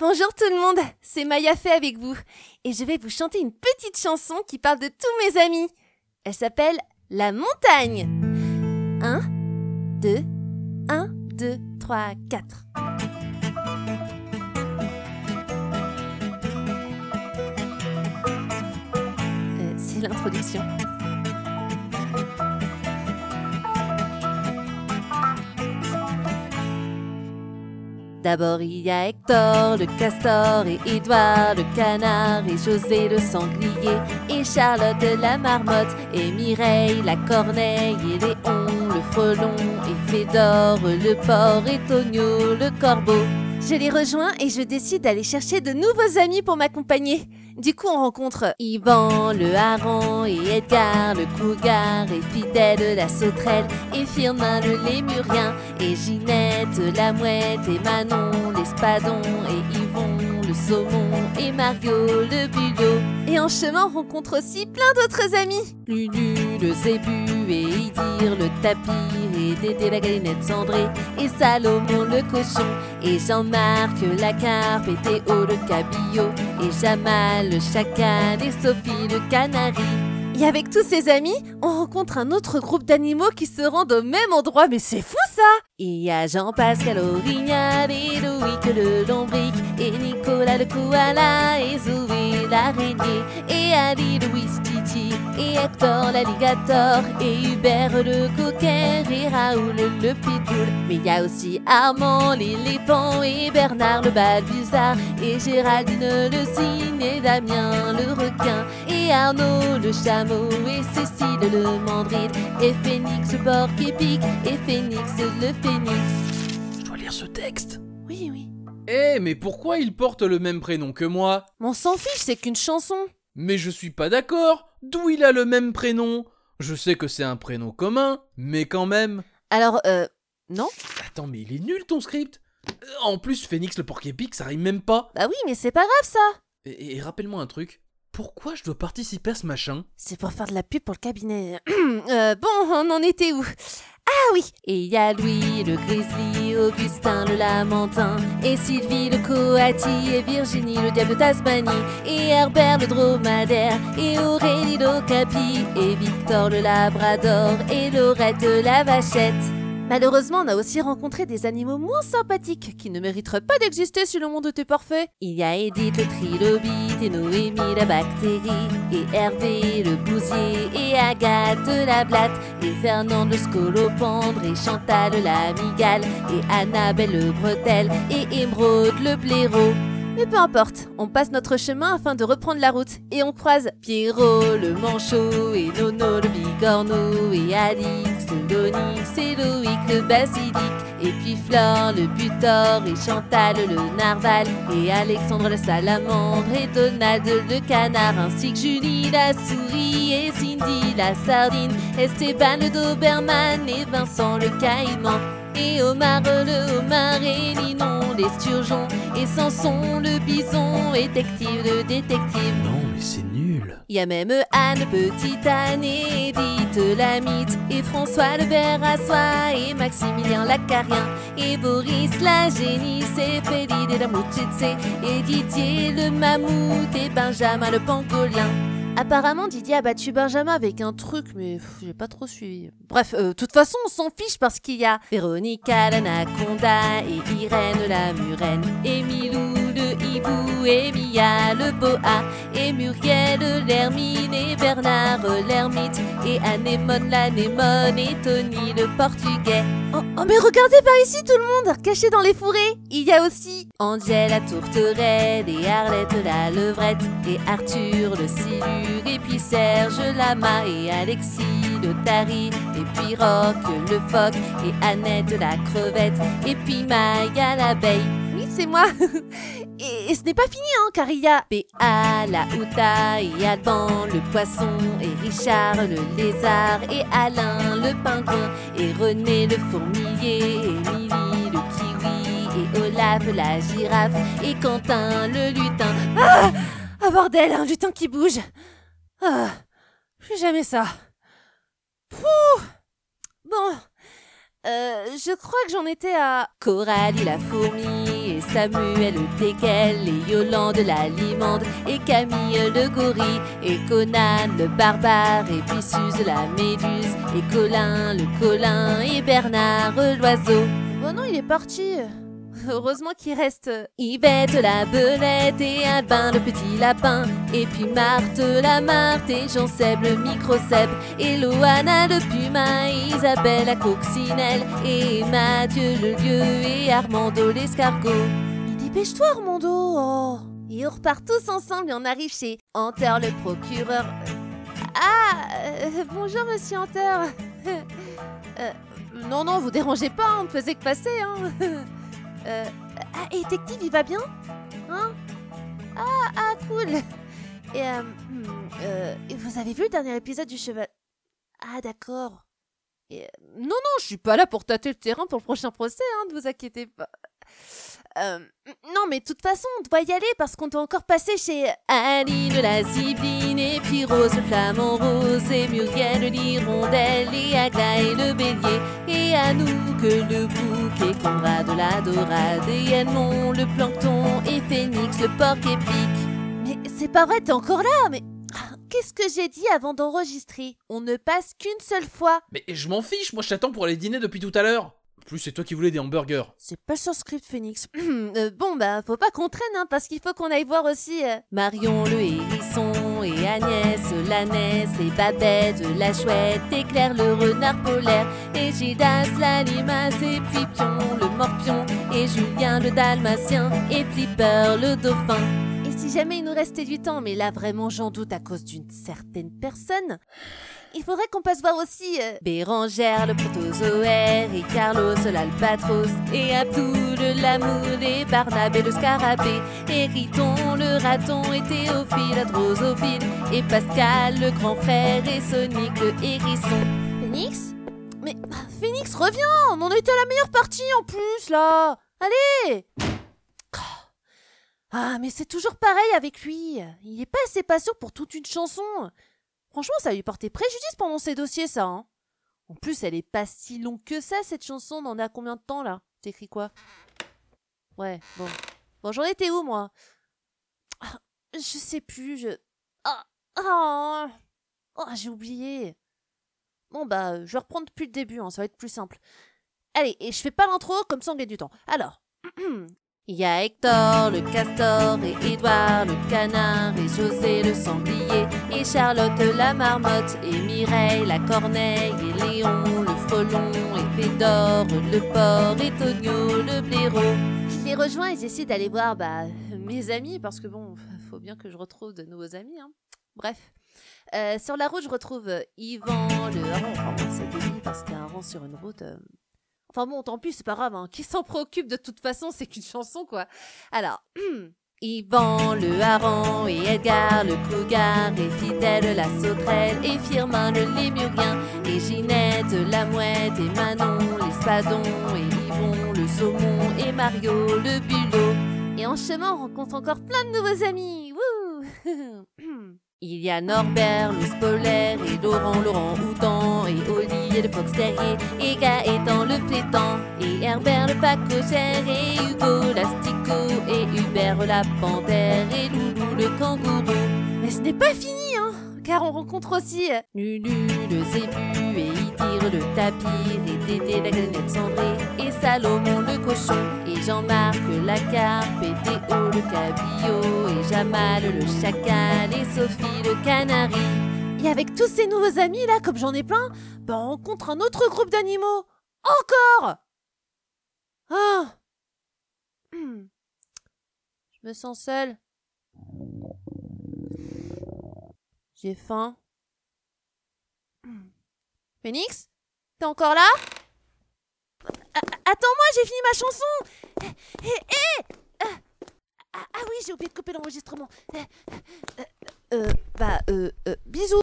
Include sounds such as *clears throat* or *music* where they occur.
Bonjour tout le monde, c'est Maya Fé avec vous. Et je vais vous chanter une petite chanson qui parle de tous mes amis. Elle s'appelle La montagne. 1, 2, 1, 2, 3, 4. c'est l'introduction. D'abord il y a Hector, le castor, et Édouard, le canard, et José, le sanglier, et Charlotte, la marmotte, et Mireille, la corneille, et Léon, le frelon, et Fédor, le porc, et Tonio, le corbeau. Je les rejoins et je décide d'aller chercher de nouveaux amis pour m'accompagner. Du coup, on rencontre Yvan, le hareng, et Edgar, le cougar, et Fidèle, la sauterelle, et Firmin, le lémurien, et Ginette, la mouette, et Manon, l'espadon, et Yvon, le saumon, et Mario, le bulot. Et en chemin, on rencontre aussi plein d'autres amis. Lulu, le zébu, le tapir, et Dédé, la galinette cendrée, et Salomon, le cochon, et Jean-Marc, la carpe, et Théo, le cabillaud, et Jamal, le chacal, et Sophie, le canari. Et avec tous ses amis, on rencontre un autre groupe d'animaux qui se rendent au même endroit, mais c'est fou ça Il y a Jean-Pascal Aurignal et Loïc le lombric, et Nicolas le koala, et Zoé l'araignée, et Ali le Titi, et Hector l'alligator, et Hubert le coquin, et Raoul le pitbull. Mais il y a aussi Armand l'éléphant, et Bernard le balbuzard, et Géraldine le cygne, et Damien le requin, et Arnaud le chameau, et Cécile le mandrille, et Phénix le porc épique, et Phénix le phénix. Je dois lire ce texte. Oui, oui. Eh, mais pourquoi il porte le même prénom que moi? On s'en fiche, c'est qu'une chanson. Mais je suis pas d'accord. D'où il a le même prénom? Je sais que c'est un prénom commun, mais quand même. Alors, euh, non Attends, mais il est nul ton script. Euh, En plus, Phoenix le porc épic, ça rime même pas. Bah oui, mais c'est pas grave ça. Et, et rappelle-moi un truc. Pourquoi je dois participer à ce machin C'est pour faire de la pub pour le cabinet. *clears throat* Euh, bon, on en était où? Ah oui Et il y a Louis le grizzly, Augustin le lamentin, et Sylvie le coati, et Virginie le diable de Tasmanie, et Herbert le dromadaire, et Aurélie l'ocapi, et Victor le labrador, et Laurette la vachette. Malheureusement, on a aussi rencontré des animaux moins sympathiques qui ne mériteraient pas d'exister si le monde était parfait. Il y a Edith le trilobite et Noémie la bactérie et Hervé le bousier et Agathe la blatte et Fernande le scolopendre et Chantal la migale et Annabelle le bretelle et Émeraude le blaireau. Mais peu importe, on passe notre chemin afin de reprendre la route et on croise Pierrot le manchot et Nono le bigorneau et Alix l'onyx et Loïc le basilic. Et puis Flore le butor et Chantal le narval. Et Alexandre le salamandre et Donald le canard. Ainsi que Julie la souris et Cindy la sardine, Esteban le doberman et Vincent le caïman. Et Omar le homard et Ninon l'esturgeon. Et Samson le bison et détective le détective. C'est nul. Il y a même Anne, petite Anne, et Edith la mythe, et François le ver à soie, et Maximilien l'acarien, et Boris la génisse, et Félide la mouchitse, et Didier le mammouth, et Benjamin le pangolin. Apparemment, Didier a battu Benjamin avec un truc, mais j'ai pas trop suivi. Bref, euh, de toute façon, on s'en fiche parce qu'il y a Véronica l'anaconda et Irène la murène et Milou hibou et Mia le boa et Muriel l'hermine et Bernard l'ermite et Anémone l'anémone et Tony le portugais. Oh, oh, mais regardez par ici tout le monde, caché dans les fourrés. Il y a aussi Angèle la tourterelle et Arlette la levrette et Arthur le silure et puis Serge lama et Alexis le tari et puis Rock le phoque et Annette la crevette et puis Maya l'abeille. Moi. *laughs* Et, ce n'est pas fini, hein, car il y a Béa la outa et Alban le poisson et Richard le lézard et Alain le pingouin et René le fourmilier et Émilie le kiwi et Olaf la girafe et Quentin le lutin. Ah, ah bordel, un lutin qui bouge. Ah, plus jamais ça. Pouh. Bon, euh, je crois que j'en étais à Coralie la fourmi Samuel teckel, et Yolande la limande, et Camille le gorille, et Conan le barbare, et puis Suze la méduse, et Colin le colin, et Bernard l'oiseau. Oh non, il est parti. Heureusement qu'il reste Yvette la belette et Albin le petit lapin. Et puis Marthe la Marthe et Jean-Seb le micro-Seb Et Loana le puma Isabelle la coccinelle. Et Mathieu le lieu et Armando l'escargot. Mais dépêche-toi, Armando. Oh. Et on repart tous ensemble et on arrive chez Hunter le procureur. Ah euh, Bonjour monsieur Hunter. *laughs* Euh, Non, non, vous dérangez pas, on ne faisait que passer hein *laughs* Euh, ah, et Détective, il va bien Hein Ah, ah, cool *laughs* et, euh, hmm, euh, vous avez vu le dernier épisode du cheval? Ah, d'accord. Et, euh, non, non, je suis pas là pour tâter le terrain pour le prochain procès, hein, ne vous inquiétez pas. Euh, non, mais de toute façon, on doit y aller parce qu'on doit encore passer chez Aline la Sibline et puis Rose le flamant rose et Muriel l'hirondelle et Aglaé le bélier et Anouk le bouc et Conrad la dorade et Edmond le plancton et Phénix le porc épique. Mais c'est pas vrai, t'es encore là, mais... Qu'est-ce que j'ai dit avant d'enregistrer? On ne passe qu'une seule fois. Mais je m'en fiche, moi je t'attends pour aller dîner depuis tout à l'heure. Plus, c'est toi qui voulais des hamburgers. C'est pas sur script, Phoenix. *clears throat* Euh, bon, bah, faut pas qu'on traîne, hein, parce qu'il faut qu'on aille voir aussi euh, Marion le hérisson, et Agnès l'ânesse, et Babette la chouette, et Claire le renard polaire, et Gildas la limace, et puis Pion le morpion, et Julien le dalmatien, et Flipper le dauphin. Et si jamais il nous restait du temps, mais là vraiment j'en doute à cause d'une certaine personne, il faudrait qu'on passe voir aussi euh, Bérangère le protozoaire et Carlos l'albatros et Abdul l'amour et Barnabé le scarabée et Riton le raton et Théophile la drosophile et Pascal le grand frère et Sonic le hérisson. Phoenix Mais ah, Phoenix, reviens On en était à la meilleure partie en plus, là Allez Ah, mais c'est toujours pareil avec lui. Il est pas assez patient pour toute une chanson. Franchement, ça lui portait préjudice pendant ses dossiers, ça. Hein. En plus, elle est pas si longue que ça, cette chanson. On en a combien de temps, là? T'écris quoi? Ouais, bon. Bon, j'en étais où, moi? Ah, Je sais plus, je... Ah, ah, oh, j'ai oublié. Bon, bah, euh, je vais reprendre depuis le début, hein, ça va être plus simple. Allez, et je fais pas l'intro, comme ça on gagne du temps. Alors... *clears throat* Il y a Hector le castor et Édouard le canard et José le sanglier et Charlotte la marmotte et Mireille la corneille et Léon le frelon et Pédore le porc et Tonio le blaireau. Je les rejoins et j'essaie d'aller voir bah, mes amis parce que bon, faut bien que je retrouve de nouveaux amis. Hein. Bref. Euh, sur la route, je retrouve Yvan le hareng. Enfin c'est parce qu'il y a un rang sur une route. euh. Enfin bon, tant pis, c'est pas grave. Hein. Qui s'en préoccupe de toute façon, c'est qu'une chanson quoi. Alors, *clears throat* Yvan le hareng et Edgar le cougar et Fidèle la sauterelle et Firmin le lémurien et Ginette la mouette et Manon l'espadon et Yvon le saumon et Mario le bulot. Et en chemin, on rencontre encore plein de nouveaux amis. *laughs* Il y a Norbert le spolaire et Laurent Laurent Houtan et Olivier le fox terrier et Gaëtan le flétan et Herbert le pacochère et Hugo l'asticot et Hubert la panthère et Loulou le kangourou. Mais ce n'est pas fini, hein car on rencontre aussi euh, Lulu le zébu et Idir le tapir et Tété la grenade cendrée et Salomon le cochon Jean-Marc la carpe et le cabillaud et Jamal le chacal et Sophie le canari. Et avec tous ces nouveaux amis là, comme j'en ai plein, bah on rencontre un autre groupe d'animaux. Encore Ah. *clears throat* Je me sens seule. J'ai faim. Phoenix T'es encore là? Attends-moi, j'ai fini ma chanson Ah, ah, ah oui, j'ai oublié de couper l'enregistrement. Eh, euh, euh, bah, euh, euh, bisous